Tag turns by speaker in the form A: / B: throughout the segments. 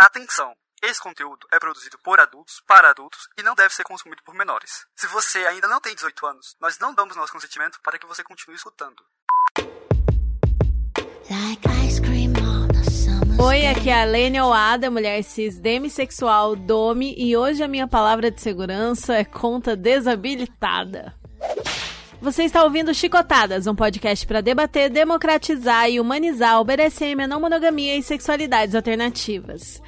A: Atenção! Esse conteúdo é produzido por adultos, para adultos e não deve ser consumido por menores. Se você ainda não tem 18 anos, nós não damos nosso consentimento para que você continue escutando.
B: Oi, aqui é a Lene Oada, mulher cis demissexual, dome, e hoje a minha palavra de segurança é conta desabilitada. Você está ouvindo Chicotadas, um podcast para debater, democratizar e humanizar o BDSM, a não monogamia e sexualidades alternativas.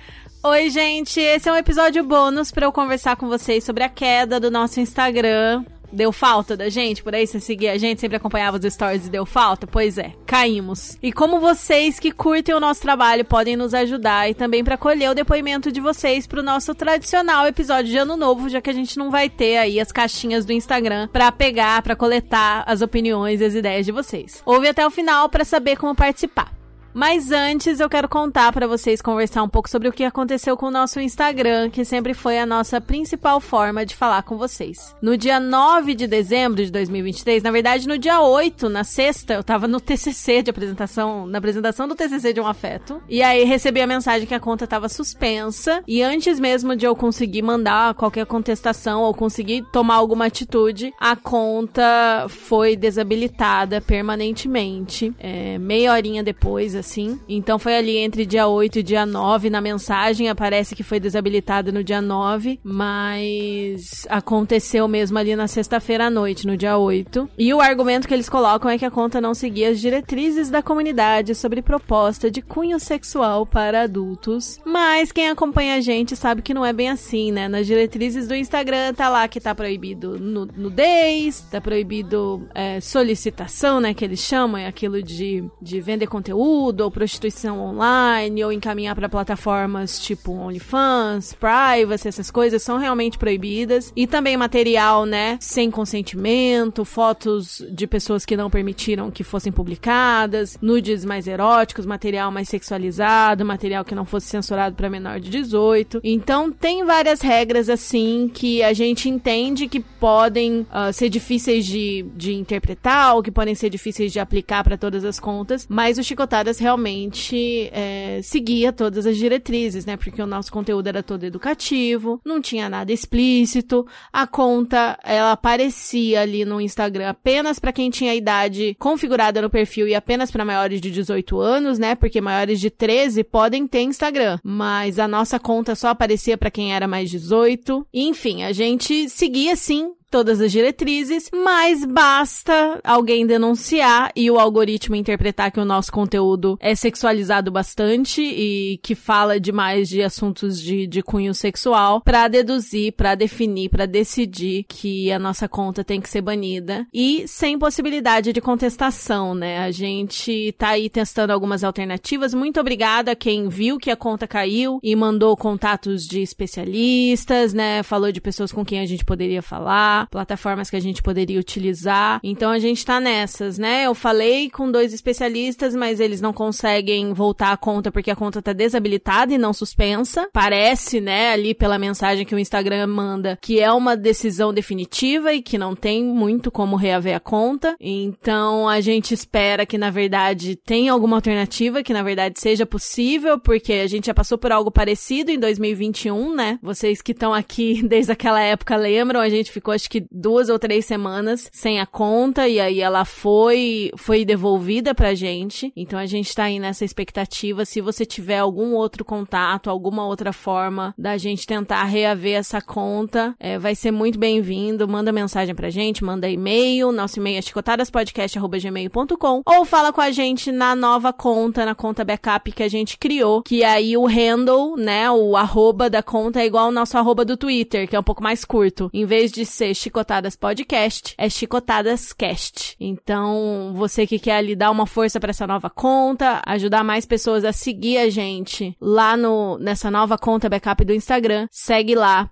B: Oi, gente, esse é um episódio bônus para eu conversar com vocês sobre a queda do nosso Instagram, Deu falta da gente? Por aí você seguia a gente, sempre acompanhava os stories e deu falta? Pois é, caímos. E como vocês que curtem o nosso trabalho podem nos ajudar e também para colher o depoimento de vocês pro nosso tradicional episódio de Ano Novo, já que a gente não vai ter aí as caixinhas do Instagram para pegar, para coletar as opiniões e as ideias de vocês. Ouve até o final para saber como participar. Mas antes eu quero contar para vocês conversar um pouco sobre o que aconteceu com o nosso Instagram, que sempre foi a nossa principal forma de falar com vocês. No dia 9 de dezembro de 2023, na verdade no dia 8, na sexta, eu tava no TCC de apresentação, na apresentação do TCC de um afeto, e aí recebi a mensagem que a conta tava suspensa, e antes mesmo de eu conseguir mandar qualquer contestação ou conseguir tomar alguma atitude, a conta foi desabilitada permanentemente. É, meia horinha depois, assim. Então foi ali entre dia 8 e dia 9. Na mensagem aparece que foi desabilitada no dia 9, mas aconteceu mesmo ali na sexta-feira à noite, no dia 8. E o argumento que eles colocam é que a conta não seguia as diretrizes da comunidade sobre proposta de cunho sexual para adultos. Mas quem acompanha a gente sabe que não é bem assim, né? Nas diretrizes do Instagram tá lá que tá proibido nudez, tá proibido é, solicitação, né? Que eles chamam, é aquilo de, de vender conteúdo ou prostituição online, ou encaminhar para plataformas tipo OnlyFans, Privacy, essas coisas são realmente proibidas. E também material, né, sem consentimento, fotos de pessoas que não permitiram que fossem publicadas, nudes mais eróticos, material mais sexualizado, material que não fosse censurado para menor de 18. Então tem várias regras assim que a gente entende que podem uh, ser difíceis de, de interpretar ou que podem ser difíceis de aplicar para todas as contas, mas o Chicotadas realmente é, seguia todas as diretrizes, né? Porque o nosso conteúdo era todo educativo, não tinha nada explícito, a conta ela aparecia ali no Instagram apenas para quem tinha a idade configurada no perfil e apenas para maiores de 18 anos, né? Porque maiores de 13 podem ter Instagram, mas a nossa conta só aparecia para quem era mais 18. Enfim, a gente seguia sim todas as diretrizes, mas basta alguém denunciar e o algoritmo interpretar que o nosso conteúdo é sexualizado bastante e que fala demais de assuntos de, de cunho sexual para deduzir, para definir, para decidir que a nossa conta tem que ser banida e sem possibilidade de contestação, né? A gente tá aí testando algumas alternativas. Muito obrigada a quem viu que a conta caiu e mandou contatos de especialistas, né? Falou de pessoas com quem a gente poderia falar plataformas que a gente poderia utilizar. Então a gente tá nessas, né? Eu falei com dois especialistas, mas eles não conseguem voltar a conta porque a conta tá desabilitada e não suspensa. Parece, né, ali pela mensagem que o Instagram manda, que é uma decisão definitiva e que não tem muito como reaver a conta. Então a gente espera que na verdade tenha alguma alternativa, que na verdade seja possível, porque a gente já passou por algo parecido em 2021, né? Vocês que estão aqui desde aquela época lembram, a gente ficou acho que duas ou três semanas sem a conta e aí ela foi foi devolvida pra gente. Então a gente tá aí nessa expectativa. Se você tiver algum outro contato, alguma outra forma da gente tentar reaver essa conta, é, vai ser muito bem-vindo. Manda mensagem pra gente, manda e-mail. Nosso e-mail é chicotadaspodcast.gmail.com ou fala com a gente na nova conta, na conta backup que a gente criou, que aí o handle, né, o arroba da conta é igual ao nosso arroba do Twitter, que é um pouco mais curto. Em vez de ser Chicotadas Podcast, é Chicotadas Cast. Então, você que quer ali dar uma força para essa nova conta, ajudar mais pessoas a seguir a gente lá no nessa nova conta backup do Instagram, segue lá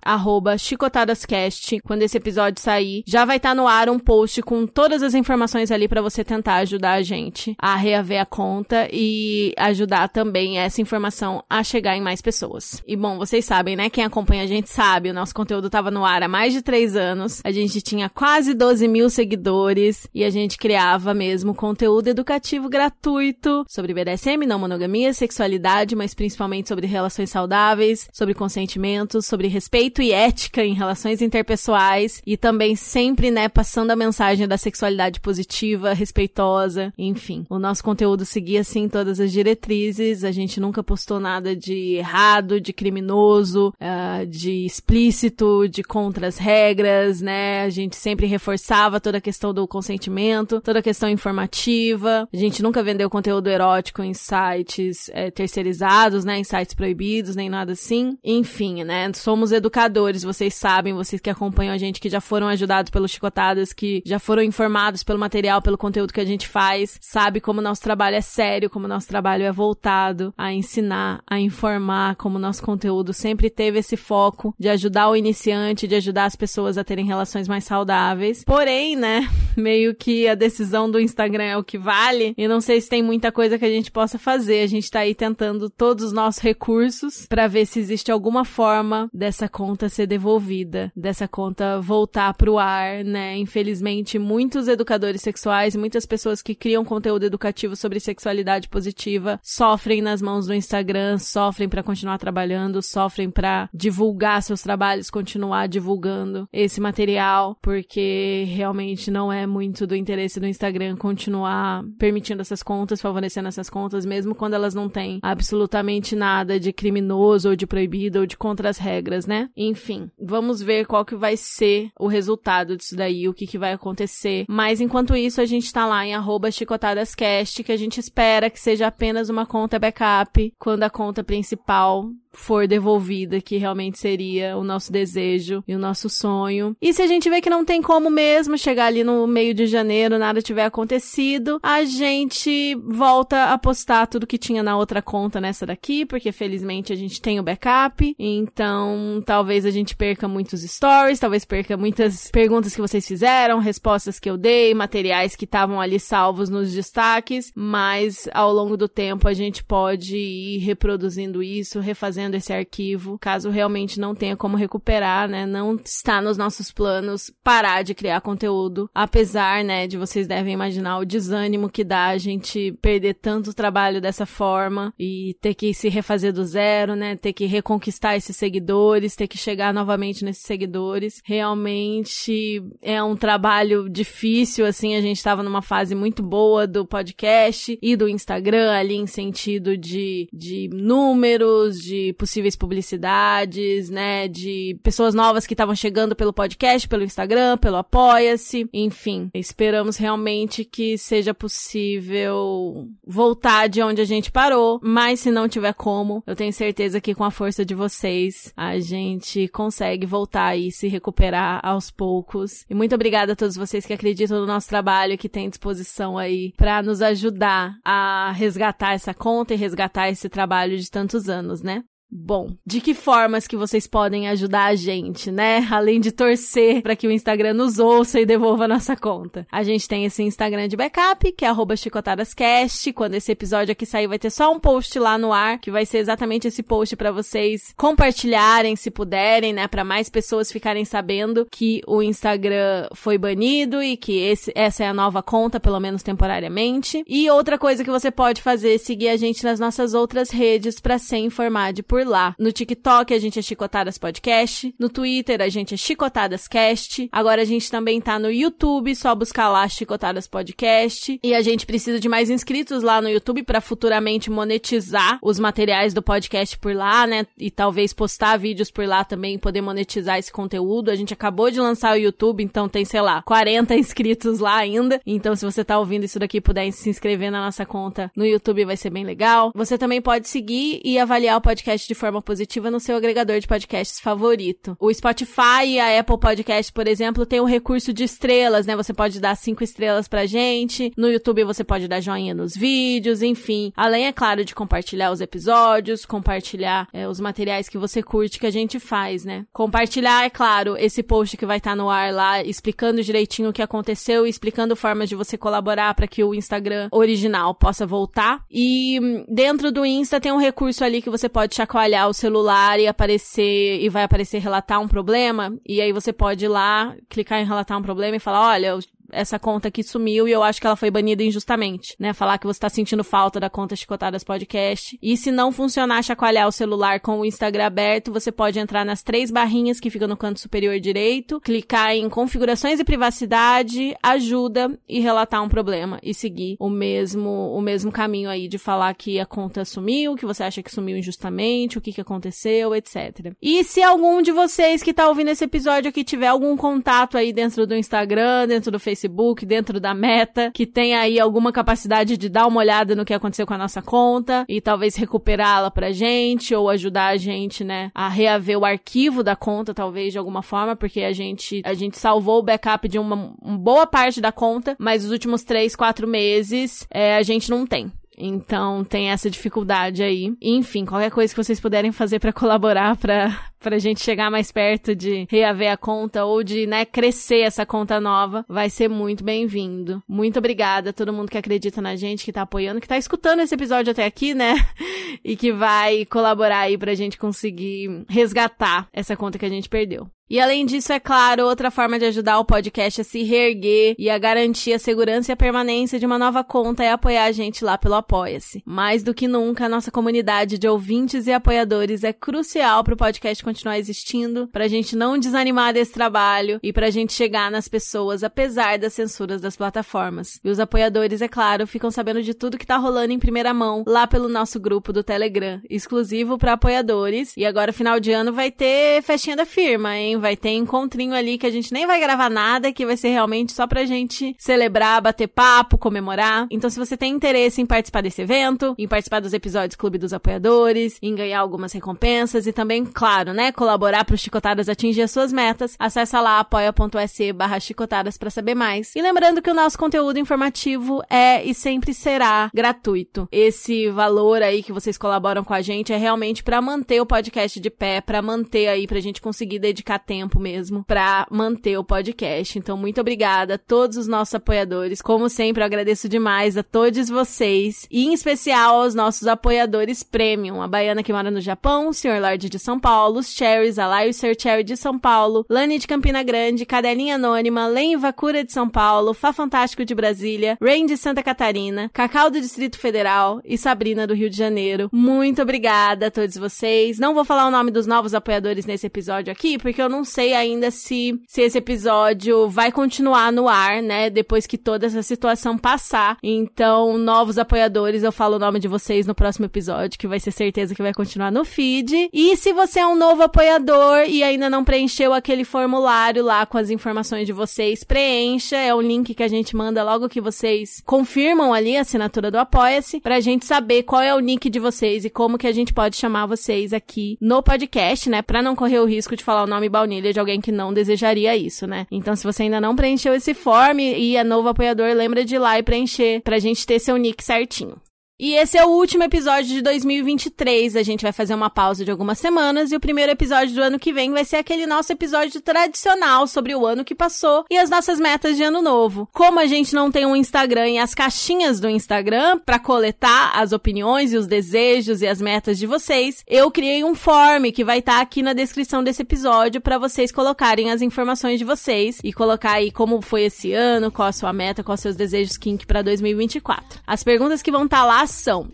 B: @chicotadascast. Quando esse episódio sair, já vai estar tá no ar um post com todas as informações ali para você tentar ajudar a gente a reaver a conta e ajudar também essa informação a chegar em mais pessoas. E bom, vocês sabem, né? Quem acompanha a gente sabe, o nosso conteúdo tava no ar há mais de três anos a gente tinha quase 12 mil seguidores e a gente criava mesmo conteúdo educativo gratuito sobre BDSM, não monogamia, sexualidade, mas principalmente sobre relações saudáveis, sobre consentimento, sobre respeito e ética em relações interpessoais e também sempre, né, passando a mensagem da sexualidade positiva, respeitosa, enfim. O nosso conteúdo seguia assim todas as diretrizes, a gente nunca postou nada de errado, de criminoso, uh, de explícito, de contra as regras, né? A gente sempre reforçava toda a questão do consentimento, toda a questão informativa. A gente nunca vendeu conteúdo erótico em sites é, terceirizados, né? Em sites proibidos, nem nada assim. Enfim, né? Somos educadores, vocês sabem, vocês que acompanham a gente, que já foram ajudados pelos chicotadas, que já foram informados pelo material, pelo conteúdo que a gente faz, sabe como nosso trabalho é sério, como nosso trabalho é voltado a ensinar, a informar, como nosso conteúdo sempre teve esse foco de ajudar o iniciante, de ajudar as pessoas a terem relações mais saudáveis. Porém, né, meio que a decisão do Instagram é o que vale, e não sei se tem muita coisa que a gente possa fazer. A gente tá aí tentando todos os nossos recursos para ver se existe alguma forma dessa conta ser devolvida, dessa conta voltar pro ar, né? Infelizmente, muitos educadores sexuais, muitas pessoas que criam conteúdo educativo sobre sexualidade positiva sofrem nas mãos do Instagram, sofrem para continuar trabalhando, sofrem para divulgar seus trabalhos, continuar divulgando esse material, porque realmente não é muito do interesse do Instagram continuar permitindo essas contas, favorecendo essas contas, mesmo quando elas não têm absolutamente nada de criminoso ou de proibido ou de contra as regras, né? Enfim, vamos ver qual que vai ser o resultado disso daí, o que, que vai acontecer. Mas enquanto isso, a gente tá lá em chicotadascast, que a gente espera que seja apenas uma conta backup, quando a conta principal for devolvida, que realmente seria o nosso desejo e o nosso sonho. E se a gente vê que não tem como mesmo chegar ali no meio de janeiro, nada tiver acontecido, a gente volta a postar tudo que tinha na outra conta nessa daqui, porque felizmente a gente tem o backup. Então, talvez a gente perca muitos stories, talvez perca muitas perguntas que vocês fizeram, respostas que eu dei, materiais que estavam ali salvos nos destaques, mas ao longo do tempo a gente pode ir reproduzindo isso, refazendo fazendo esse arquivo, caso realmente não tenha como recuperar, né? Não está nos nossos planos parar de criar conteúdo, apesar, né, de vocês devem imaginar o desânimo que dá a gente perder tanto trabalho dessa forma e ter que se refazer do zero, né? Ter que reconquistar esses seguidores, ter que chegar novamente nesses seguidores. Realmente é um trabalho difícil, assim, a gente estava numa fase muito boa do podcast e do Instagram ali em sentido de, de números, possíveis publicidades, né? De pessoas novas que estavam chegando pelo podcast, pelo Instagram, pelo Apoia-se. Enfim, esperamos realmente que seja possível voltar de onde a gente parou. Mas se não tiver como, eu tenho certeza que com a força de vocês, a gente consegue voltar e se recuperar aos poucos. E muito obrigada a todos vocês que acreditam no nosso trabalho, que têm disposição aí para nos ajudar a resgatar essa conta e resgatar esse trabalho de tantos anos, né? Bom, de que formas que vocês podem ajudar a gente, né? Além de torcer para que o Instagram nos ouça e devolva a nossa conta. A gente tem esse Instagram de backup, que é chicotadascast. Quando esse episódio aqui sair, vai ter só um post lá no ar, que vai ser exatamente esse post para vocês compartilharem, se puderem, né? Para mais pessoas ficarem sabendo que o Instagram foi banido e que esse, essa é a nova conta, pelo menos temporariamente. E outra coisa que você pode fazer é seguir a gente nas nossas outras redes para ser informado por por lá. No TikTok a gente é Chicotadas Podcast, no Twitter a gente é Chicotadas Cast. Agora a gente também tá no YouTube, só buscar lá Chicotadas Podcast. E a gente precisa de mais inscritos lá no YouTube para futuramente monetizar os materiais do podcast por lá, né? E talvez postar vídeos por lá também, poder monetizar esse conteúdo. A gente acabou de lançar o YouTube, então tem, sei lá, 40 inscritos lá ainda. Então se você tá ouvindo isso daqui puder se inscrever na nossa conta no YouTube vai ser bem legal. Você também pode seguir e avaliar o podcast de forma positiva no seu agregador de podcasts favorito. O Spotify e a Apple Podcast, por exemplo, tem o um recurso de estrelas, né? Você pode dar cinco estrelas pra gente. No YouTube você pode dar joinha nos vídeos, enfim. Além, é claro, de compartilhar os episódios, compartilhar é, os materiais que você curte que a gente faz, né? Compartilhar, é claro, esse post que vai estar tá no ar lá, explicando direitinho o que aconteceu e explicando formas de você colaborar para que o Instagram original possa voltar. E hum, dentro do Insta tem um recurso ali que você pode chacoalhar chacoalhar o celular e aparecer e vai aparecer relatar um problema, e aí você pode ir lá, clicar em relatar um problema e falar, olha, essa conta aqui sumiu e eu acho que ela foi banida injustamente, né? Falar que você tá sentindo falta da conta Chicotadas Podcast. E se não funcionar chacoalhar o celular com o Instagram aberto, você pode entrar nas três barrinhas que ficam no canto superior direito, clicar em configurações e privacidade, ajuda e relatar um problema e seguir o mesmo o mesmo caminho aí de falar que a conta sumiu, que você acha que sumiu injustamente, o que que aconteceu, etc. E se algum de vocês que tá ouvindo esse episódio aqui tiver algum contato aí dentro do Instagram, dentro do Facebook, Facebook, dentro da meta, que tem aí alguma capacidade de dar uma olhada no que aconteceu com a nossa conta e talvez recuperá-la pra gente ou ajudar a gente, né, a reaver o arquivo da conta, talvez de alguma forma, porque a gente, a gente salvou o backup de uma, uma boa parte da conta, mas os últimos três, quatro meses é, a gente não tem. Então tem essa dificuldade aí. Enfim, qualquer coisa que vocês puderem fazer para colaborar para pra gente chegar mais perto de reaver a conta ou de, né, crescer essa conta nova, vai ser muito bem-vindo. Muito obrigada a todo mundo que acredita na gente, que tá apoiando, que tá escutando esse episódio até aqui, né? e que vai colaborar aí pra gente conseguir resgatar essa conta que a gente perdeu. E além disso, é claro, outra forma de ajudar o podcast a se reerguer e a garantir a segurança e a permanência de uma nova conta é apoiar a gente lá pelo Apoia-se. Mais do que nunca, a nossa comunidade de ouvintes e apoiadores é crucial para o podcast continuar existindo, para a gente não desanimar desse trabalho e para a gente chegar nas pessoas apesar das censuras das plataformas. E os apoiadores, é claro, ficam sabendo de tudo que tá rolando em primeira mão lá pelo nosso grupo do Telegram, exclusivo para apoiadores. E agora, final de ano, vai ter festinha da firma, hein? Vai ter encontrinho ali que a gente nem vai gravar nada, que vai ser realmente só pra gente celebrar, bater papo, comemorar. Então, se você tem interesse em participar desse evento, em participar dos episódios Clube dos Apoiadores, em ganhar algumas recompensas e também, claro, né, colaborar pro Chicotadas atingir as suas metas, acessa lá apoia.se barra chicotadas pra saber mais. E lembrando que o nosso conteúdo informativo é e sempre será gratuito. Esse valor aí que vocês colaboram com a gente é realmente para manter o podcast de pé, para manter aí pra gente conseguir dedicar tempo mesmo para manter o podcast. Então, muito obrigada a todos os nossos apoiadores. Como sempre, eu agradeço demais a todos vocês e em especial aos nossos apoiadores premium, a Baiana que mora no Japão, o Sr. Lorde de São Paulo, os Cherries, a Laio Sir Cherry de São Paulo, Lani de Campina Grande, Cadelinha Anônima, Len Vacura de São Paulo, Fá Fantástico de Brasília, Rain de Santa Catarina, Cacau do Distrito Federal e Sabrina do Rio de Janeiro. Muito obrigada a todos vocês. Não vou falar o nome dos novos apoiadores nesse episódio aqui, porque eu não não sei ainda se, se esse episódio vai continuar no ar, né? Depois que toda essa situação passar. Então, novos apoiadores, eu falo o nome de vocês no próximo episódio, que vai ser certeza que vai continuar no feed. E se você é um novo apoiador e ainda não preencheu aquele formulário lá com as informações de vocês, preencha. É um link que a gente manda logo que vocês confirmam ali a assinatura do Apoia-se, pra gente saber qual é o nick de vocês e como que a gente pode chamar vocês aqui no podcast, né? Pra não correr o risco de falar o nome baunilha de alguém que não desejaria isso, né? Então, se você ainda não preencheu esse form e é novo apoiador, lembra de ir lá e preencher pra gente ter seu nick certinho. E esse é o último episódio de 2023. A gente vai fazer uma pausa de algumas semanas e o primeiro episódio do ano que vem vai ser aquele nosso episódio tradicional sobre o ano que passou e as nossas metas de ano novo. Como a gente não tem um Instagram e as caixinhas do Instagram para coletar as opiniões e os desejos e as metas de vocês, eu criei um form que vai estar tá aqui na descrição desse episódio para vocês colocarem as informações de vocês e colocar aí como foi esse ano, qual a sua meta, os seus desejos kink para 2024. As perguntas que vão estar tá lá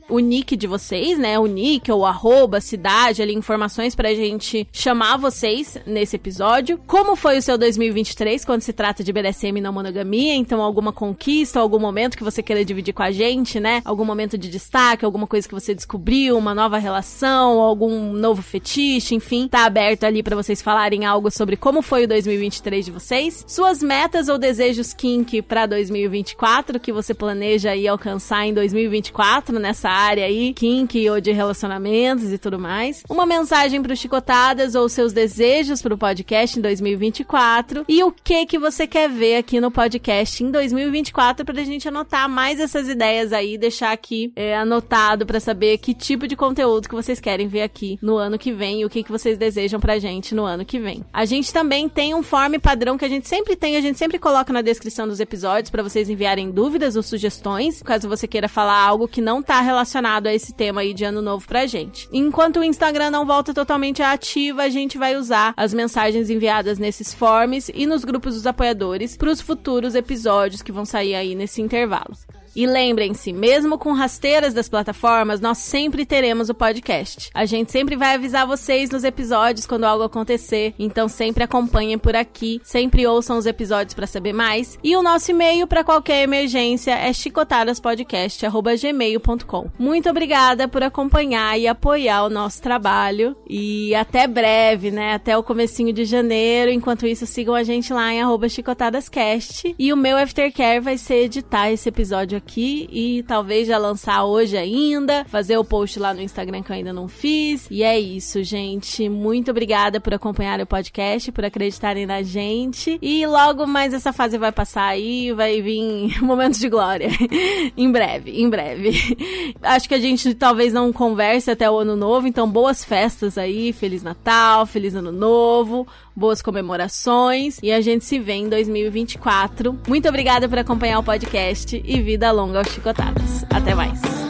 B: o nick de vocês, né? O nick ou arroba, cidade, ali, informações pra gente chamar vocês nesse episódio. Como foi o seu 2023 quando se trata de BDSM não monogamia? Então, alguma conquista, algum momento que você queira dividir com a gente, né? Algum momento de destaque, alguma coisa que você descobriu, uma nova relação, algum novo fetiche, enfim, tá aberto ali para vocês falarem algo sobre como foi o 2023 de vocês, suas metas ou desejos kink para 2024 que você planeja aí alcançar em 2024 nessa área aí, kink ou de relacionamentos e tudo mais. Uma mensagem pro Chicotadas ou seus desejos pro podcast em 2024 e o que que você quer ver aqui no podcast em 2024 pra gente anotar mais essas ideias aí, deixar aqui é, anotado para saber que tipo de conteúdo que vocês querem ver aqui no ano que vem e o que que vocês desejam pra gente no ano que vem. A gente também tem um form padrão que a gente sempre tem, a gente sempre coloca na descrição dos episódios para vocês enviarem dúvidas ou sugestões, caso você queira falar algo que não não tá relacionado a esse tema aí de ano novo pra gente. Enquanto o Instagram não volta totalmente ativa, a gente vai usar as mensagens enviadas nesses forms e nos grupos dos apoiadores para os futuros episódios que vão sair aí nesse intervalo. E lembrem-se, mesmo com rasteiras das plataformas, nós sempre teremos o podcast. A gente sempre vai avisar vocês nos episódios quando algo acontecer, então sempre acompanhem por aqui, sempre ouçam os episódios para saber mais. E o nosso e-mail para qualquer emergência é chicotadaspodcast@gmail.com. Muito obrigada por acompanhar e apoiar o nosso trabalho e até breve, né? Até o comecinho de janeiro. Enquanto isso, sigam a gente lá em @chicotadascast e o meu aftercare vai ser editar esse episódio aqui aqui e talvez já lançar hoje ainda, fazer o post lá no Instagram que eu ainda não fiz. E é isso, gente. Muito obrigada por acompanhar o podcast, por acreditarem na gente. E logo mais essa fase vai passar aí, vai vir momentos de glória. em breve, em breve. Acho que a gente talvez não converse até o ano novo, então boas festas aí, Feliz Natal, Feliz Ano Novo, boas comemorações e a gente se vê em 2024. Muito obrigada por acompanhar o podcast e vida longa aos chicotadas. Até mais.